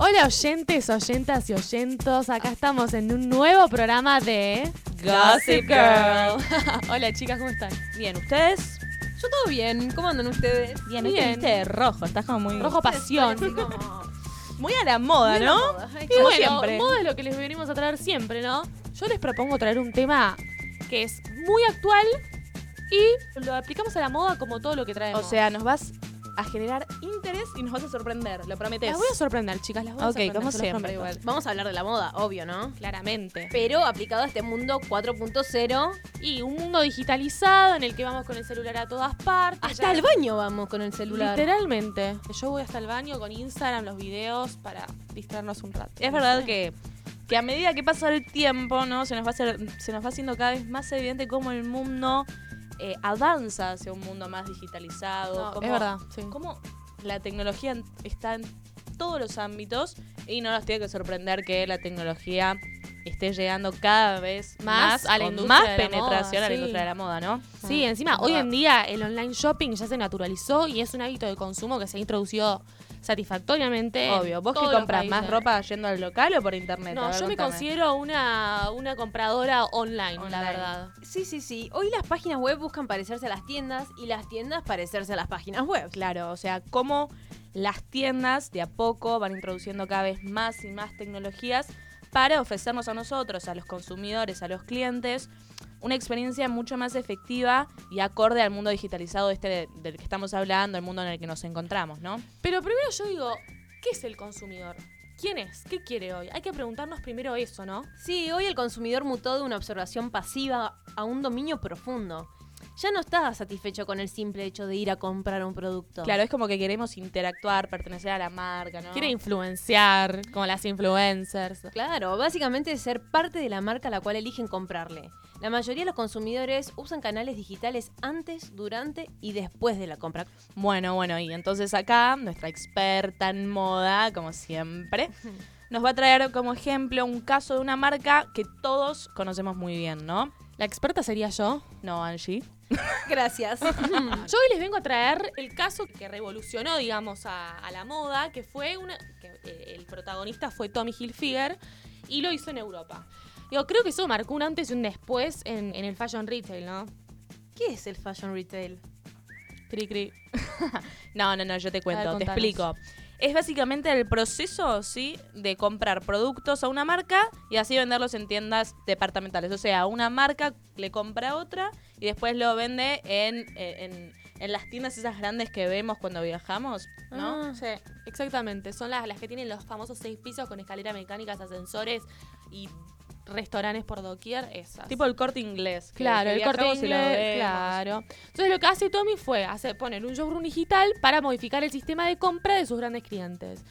Hola oyentes, oyentas y oyentos. Acá estamos en un nuevo programa de Gossip Girl. Hola chicas, ¿cómo están? Bien, ¿ustedes? Yo todo bien, ¿cómo andan ustedes? Bien, hoy te viste de rojo, estás como muy... Rojo pasión. Muy a la moda, Muy a la ¿no? Y Como bueno, siempre. moda es lo que les venimos a traer siempre, ¿no? Yo les propongo traer un tema que es muy actual y lo aplicamos a la moda como todo lo que traemos. O sea, nos vas a generar interés y nos vas a sorprender, lo prometes. las voy a sorprender, chicas, las voy a Ok, sorprender. como siempre, igual. Vamos a hablar de la moda, obvio, ¿no? Claramente. Pero aplicado a este mundo 4.0, Y un mundo digitalizado en el que vamos con el celular a todas partes. hasta el baño vamos con el celular. Literalmente. Yo voy hasta el baño con Instagram, los videos, para distraernos un rato. Es verdad que, que a medida que pasa el tiempo, ¿no? Se nos va a hacer, se nos va haciendo cada vez más evidente cómo el mundo eh, avanza hacia un mundo más digitalizado. No, cómo- es verdad, sí. cómo la tecnología está en todos los ámbitos y no nos tiene que sorprender que la tecnología esté llegando cada vez Más más, a la industria más de la penetración moda, a la sí. industria de la moda, ¿no? Sí, encima, hoy en día el online shopping ya se naturalizó y es un hábito de consumo que se ha introducido satisfactoriamente. en Obvio. ¿Vos los compras? ¿Más ropa yendo al local o por internet? No, ver, yo me considero una, una compradora online, la verdad. Sí, sí, sí. Hoy las páginas web buscan parecerse a las tiendas y las tiendas parecerse a las páginas web. Claro, o sea, cómo las tiendas de a poco van introduciendo cada vez más y más tecnologías para ofrecernos a nosotros, a los consumidores, a los clientes, una experiencia mucho más efectiva y acorde al mundo digitalizado este de- del que estamos hablando, el mundo en el que nos encontramos, ¿no? Pero primero yo digo, ¿qué es el consumidor? ¿Quién es? ¿Qué quiere hoy? Hay que preguntarnos primero eso, ¿no? Sí, hoy el consumidor mutó de una observación pasiva a un dominio profundo. Ya no está satisfecho con el simple hecho de ir a comprar un producto. Claro, es como que queremos interactuar, pertenecer a la marca, ¿no? Quiere influenciar, como las influencers. Claro, básicamente ser parte de la marca a la cual eligen comprarle. La mayoría de los consumidores usan canales digitales antes, durante y después de la compra. Bueno, bueno, y entonces acá nuestra experta en moda, como siempre, nos va a traer como ejemplo un caso de una marca que todos conocemos muy bien, ¿no? La experta sería yo. No, Angie. Gracias. Yo hoy les vengo a traer el caso que revolucionó, digamos, a, a la moda, que fue una. que eh, el protagonista fue Tommy Hilfiger y lo hizo en Europa. Digo, creo que eso marcó un antes y un después en, en el fashion retail, ¿no? ¿Qué es el fashion retail? Cri cri. No, no, no, yo te cuento, ver, te explico. Es básicamente el proceso, ¿sí? De comprar productos a una marca y así venderlos en tiendas departamentales. O sea, una marca le compra a otra y después lo vende en, en, en las tiendas esas grandes que vemos cuando viajamos, ¿no? Ah, sí, exactamente. Son las, las que tienen los famosos seis pisos con escaleras mecánicas, ascensores y restaurantes por doquier. Esas. Tipo el corte inglés. que- Claro, el corte inglés, claro. Entonces lo que hace Tommy fue hacer, poner un showroom digital para modificar el sistema de compra de sus grandes clientes.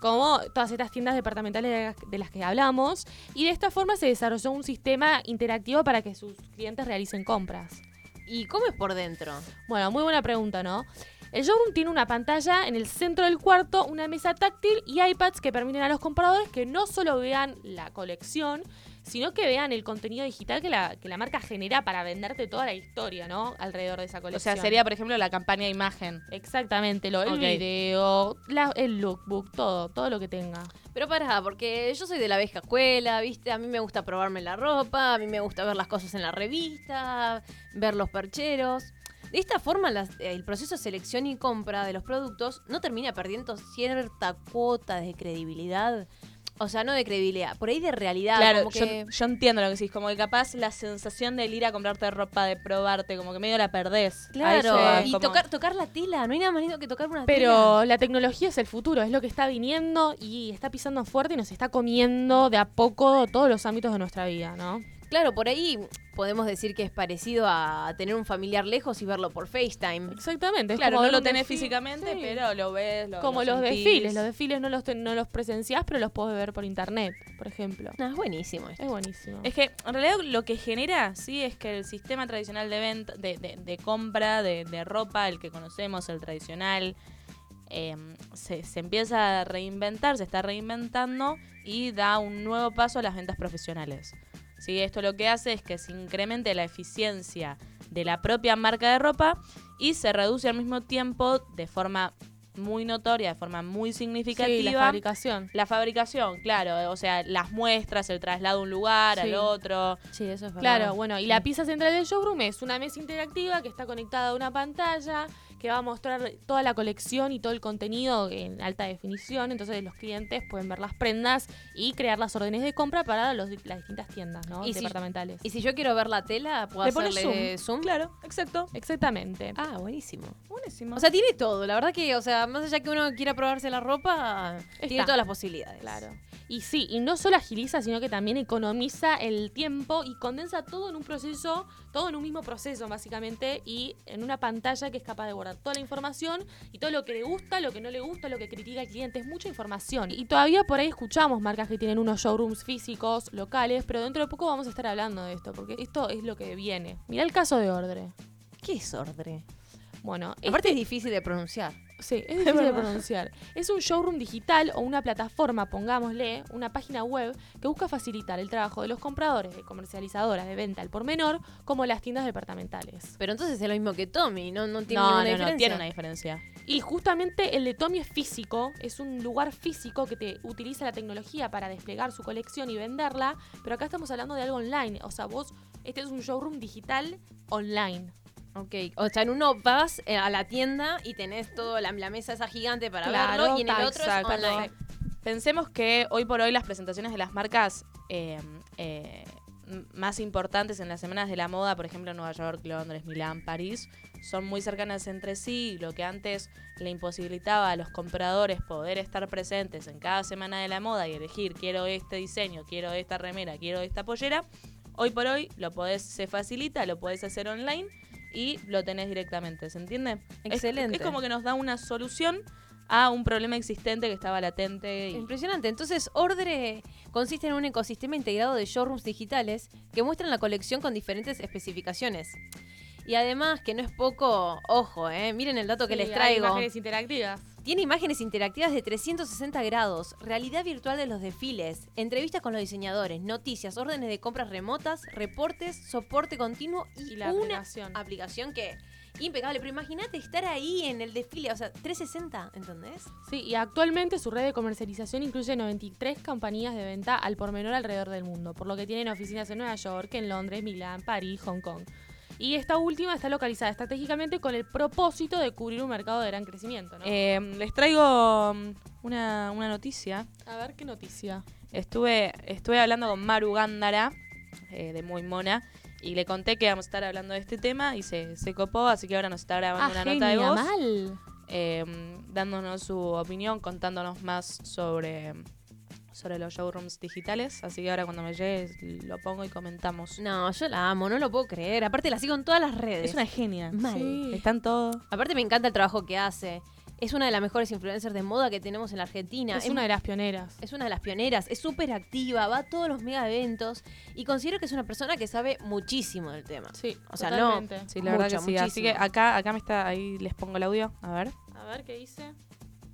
Como todas estas tiendas departamentales de las, de las que hablamos. Y de esta forma se desarrolló un sistema interactivo para que sus clientes realicen compras. ¿Y cómo es por dentro? Bueno, muy buena pregunta, ¿no? El showroom tiene una pantalla en el centro del cuarto, una mesa táctil y iPads que permiten a los compradores que no solo vean la colección, sino que vean el contenido digital que la, que la marca genera para venderte toda la historia, ¿no? Alrededor de esa O colección. sea, sería, por ejemplo, la campaña de imagen. Exactamente, lo, el video, la- el lookbook, todo, todo lo que tenga. Pero pará, porque yo soy de la vieja escuela, ¿viste? A mí me gusta probarme la ropa, a mí me gusta ver las cosas en la revista, ver los percheros. De esta forma, las- el proceso de selección y compra de los productos no termina perdiendo cierta cuota de credibilidad. O sea, no de credibilidad, por ahí de realidad. Claro, como yo, que... yo entiendo lo que decís, como que capaz la sensación de ir a comprarte ropa, de probarte, como que medio la perdés. Claro, Ahí y como- tocar, tocar la tela, no hay nada más lindo que tocar una tela. Pero la tecnología es el futuro, es lo que está viniendo y está pisando fuerte y nos está comiendo de a poco todos los ámbitos de nuestra vida, ¿no? Claro, por ahí podemos decir que es parecido a tener un familiar lejos y verlo por FaceTime. Exactamente. es Claro, como no lo tenés físicamente, sí. pero lo ves, lo Como lo los sentís. desfiles. Los desfiles no los, te- no los presenciás, pero los podés ver por internet, por ejemplo. No, es buenísimo esto. Es buenísimo. Es que en realidad lo que genera, sí, es que el sistema tradicional de venta, de, de- de compra de, de ropa, el que conocemos, el tradicional, eh, se, se empieza a reinventar, se está reinventando y da un nuevo paso a las ventas profesionales. ¿Sí? Esto lo que hace es que se incremente la eficiencia de la propia marca de ropa y se reduce al mismo tiempo de forma muy notoria, de forma muy Sí, significativa. la fabricación. La fabricación, claro, o sea, las muestras, el traslado de un lugar Sí. al otro. Sí, eso es verdad. Claro, bueno, y la pieza central del showroom es una mesa interactiva que está conectada a una pantalla que va a mostrar toda la colección y todo el contenido en alta definición. Entonces los clientes pueden ver las prendas y crear las órdenes de compra para los, las distintas tiendas ¿no? Y si- departamentales. Y si yo quiero ver la tela, ¿puedo hacerle zoom? Claro, exacto. Exactamente. Ah, buenísimo. Buenísimo. O sea, tiene todo. La verdad que, o sea, más allá que uno quiera probarse la ropa, tiene todas las posibilidades. Claro. Y sí, y no solo agiliza, sino que también economiza el tiempo y condensa todo en un proceso, todo en un mismo proceso, básicamente, y en una pantalla que es capaz de guardar toda la información y todo lo que le gusta, lo que no le gusta, lo que critica el cliente. Es mucha información. Y todavía por ahí escuchamos marcas que tienen unos showrooms físicos, locales, pero dentro de poco vamos a estar hablando de esto, porque esto es lo que viene. Mirá el caso de Ordre. ¿Qué es Ordre? Bueno, Aparte es difícil de pronunciar. Sí, es difícil de pronunciar. Es un showroom digital o una plataforma, pongámosle, una página web que busca facilitar el trabajo de los compradores, de comercializadoras, de venta al por menor, como las tiendas departamentales. Pero entonces es lo mismo que Tommy, no, no tiene no, ninguna no, diferencia. no, tiene una diferencia. Y justamente el de Tommy es físico, es un lugar físico que te utiliza la tecnología para desplegar su colección y venderla, pero acá estamos hablando de algo online, o sea, vos, este es un showroom digital online. Ok, o sea, en uno vas eh, a la tienda y tenés toda la, la mesa esa gigante para Claro, verlo y en el otro exacto. es online. Pensemos que hoy por hoy las presentaciones de las marcas eh, eh, más importantes en las semanas de la moda, por ejemplo Nueva York, Londres, Milán, París, son muy cercanas entre sí. Lo que antes le imposibilitaba a los compradores poder estar presentes en cada semana de la moda y elegir quiero este diseño, quiero esta remera, quiero esta pollera, hoy por hoy lo podés, se facilita, lo podés hacer online y lo tenés directamente, ¿se entiende? Excelente. es como que nos da una solución a un problema existente que estaba latente. Y, Impresionante. Entonces, Ordre consiste en un ecosistema integrado de showrooms digitales que muestran la colección con diferentes especificaciones. Y además, que no es poco, ojo, eh, miren el dato que les hay traigo. imágenes interactivas. Tiene imágenes interactivas de 360 grados, realidad virtual de los desfiles, entrevistas con los diseñadores, noticias, órdenes de compras remotas, reportes, soporte continuo y, Y la una aplicación. aplicación que impecable. Pero imagínate estar ahí en el desfile, o sea, 360, ¿entendés? Sí, y actualmente su red de comercialización incluye 93 compañías de venta al por menor alrededor del mundo, por lo que tienen oficinas en Nueva York, en Londres, Milán, París, Hong Kong. Y esta última está localizada estratégicamente con el propósito de cubrir un mercado de gran crecimiento, ¿no? Eh, les traigo mm, una, una noticia. a ver qué noticia. Estuve, estuve hablando con Maru Gándara, eh, de Muy Mona, y le conté que íbamos a estar hablando de este tema y se, se copó, así que ahora nos está grabando una nota de voz, mal. eh, dándonos su opinión, contándonos más sobre, sobre los showrooms digitales. Así que ahora cuando me llegue lo pongo y comentamos. No, yo la amo, no lo puedo creer. Aparte la sigo en todas las redes. Es una genia. Mal. Sí. Están todos. Aparte me encanta el trabajo que hace. Es una de las mejores influencers de moda que tenemos en la Argentina. Es una de las pioneras. es una de las pioneras, es súper activa, va a todos los mega eventos y considero que es una persona que sabe muchísimo del tema. Sí, O sea, no- totalmente. Sí, la verdad Mucho, que sí. Así muchísimo. que acá, acá me está, ahí les pongo el audio. A ver. A ver qué dice.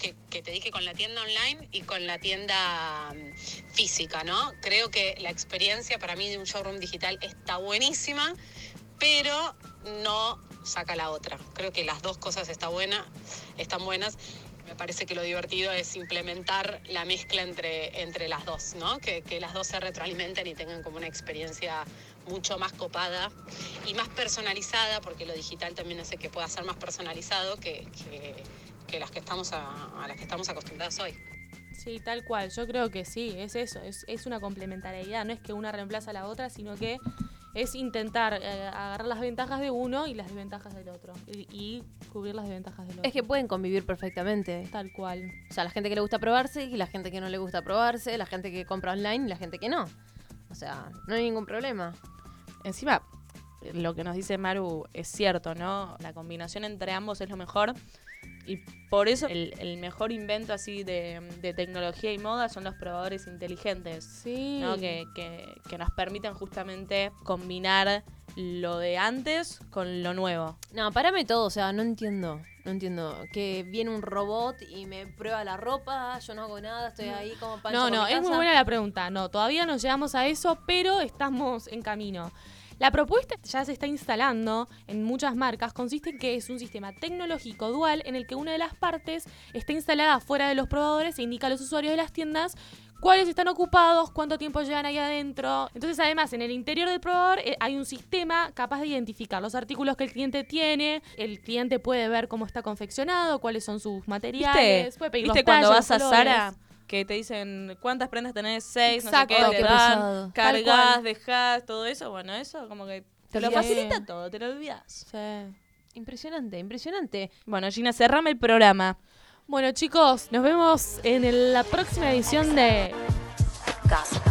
Que, te dije con la tienda online y con la tienda mm, física, ¿no? Creo que la experiencia para mí de un showroom digital está buenísima, pero no saca la otra. Creo que las dos cosas está buena, están buenas. Me parece que lo divertido es implementar la mezcla entre, entre las dos, ¿no? Que, que las dos se retroalimenten y tengan como una experiencia mucho más copada y más personalizada, porque lo digital también hace que pueda ser más personalizado que- que las que estamos a, a las que estamos acostumbrados hoy. Sí, tal cual. Yo creo que sí, es eso. Es, es una complementariedad. No es que una reemplaza a la otra, sino que es intentar eh, agarrar las ventajas de uno y las desventajas del otro. Y, y cubrir las desventajas del otro. Es que pueden convivir perfectamente. Tal cual. O sea, la gente que le gusta probarse y la gente que no le gusta probarse, la gente que compra online y la gente que no. O sea, no hay ningún problema. Encima, lo que nos dice Maru es cierto, ¿no? La combinación entre ambos es lo mejor. Y por eso el, el mejor invento así de, de tecnología y moda son los probadores inteligentes. Sí. ¿no? Que, que- que nos permiten justamente combinar lo de antes con lo nuevo. No, parame todo, o sea, no entiendo. No entiendo. Que viene un robot y me prueba la ropa, yo no hago nada, estoy ahí como pancho No, no, mi es muy casa. buena la pregunta. No, todavía no llegamos a eso, pero estamos en camino. La propuesta ya se está instalando en muchas marcas, consiste en que es un sistema tecnológico dual en el que una de las partes está instalada fuera de los probadores e indica a los usuarios de las tiendas cuáles están ocupados, cuánto tiempo llevan ahí adentro. Entonces, además, en el interior del probador eh, hay un sistema capaz de identificar los artículos que el cliente tiene. El cliente puede ver cómo está confeccionado, cuáles son sus materiales. ¿Viste? Puede pedir ¿Viste los cuando vas a colores. Que te dicen cuántas prendas tenés, seis, Exacto, no sé qué, qué te dan, cargas, dejás, todo eso. Bueno, eso como que te lo Sí. facilita todo, te lo olvidas. Sí. Impresionante, impresionante. Bueno, Gina, cerrame el programa. Bueno, chicos, nos vemos en el- la próxima edición de Gossip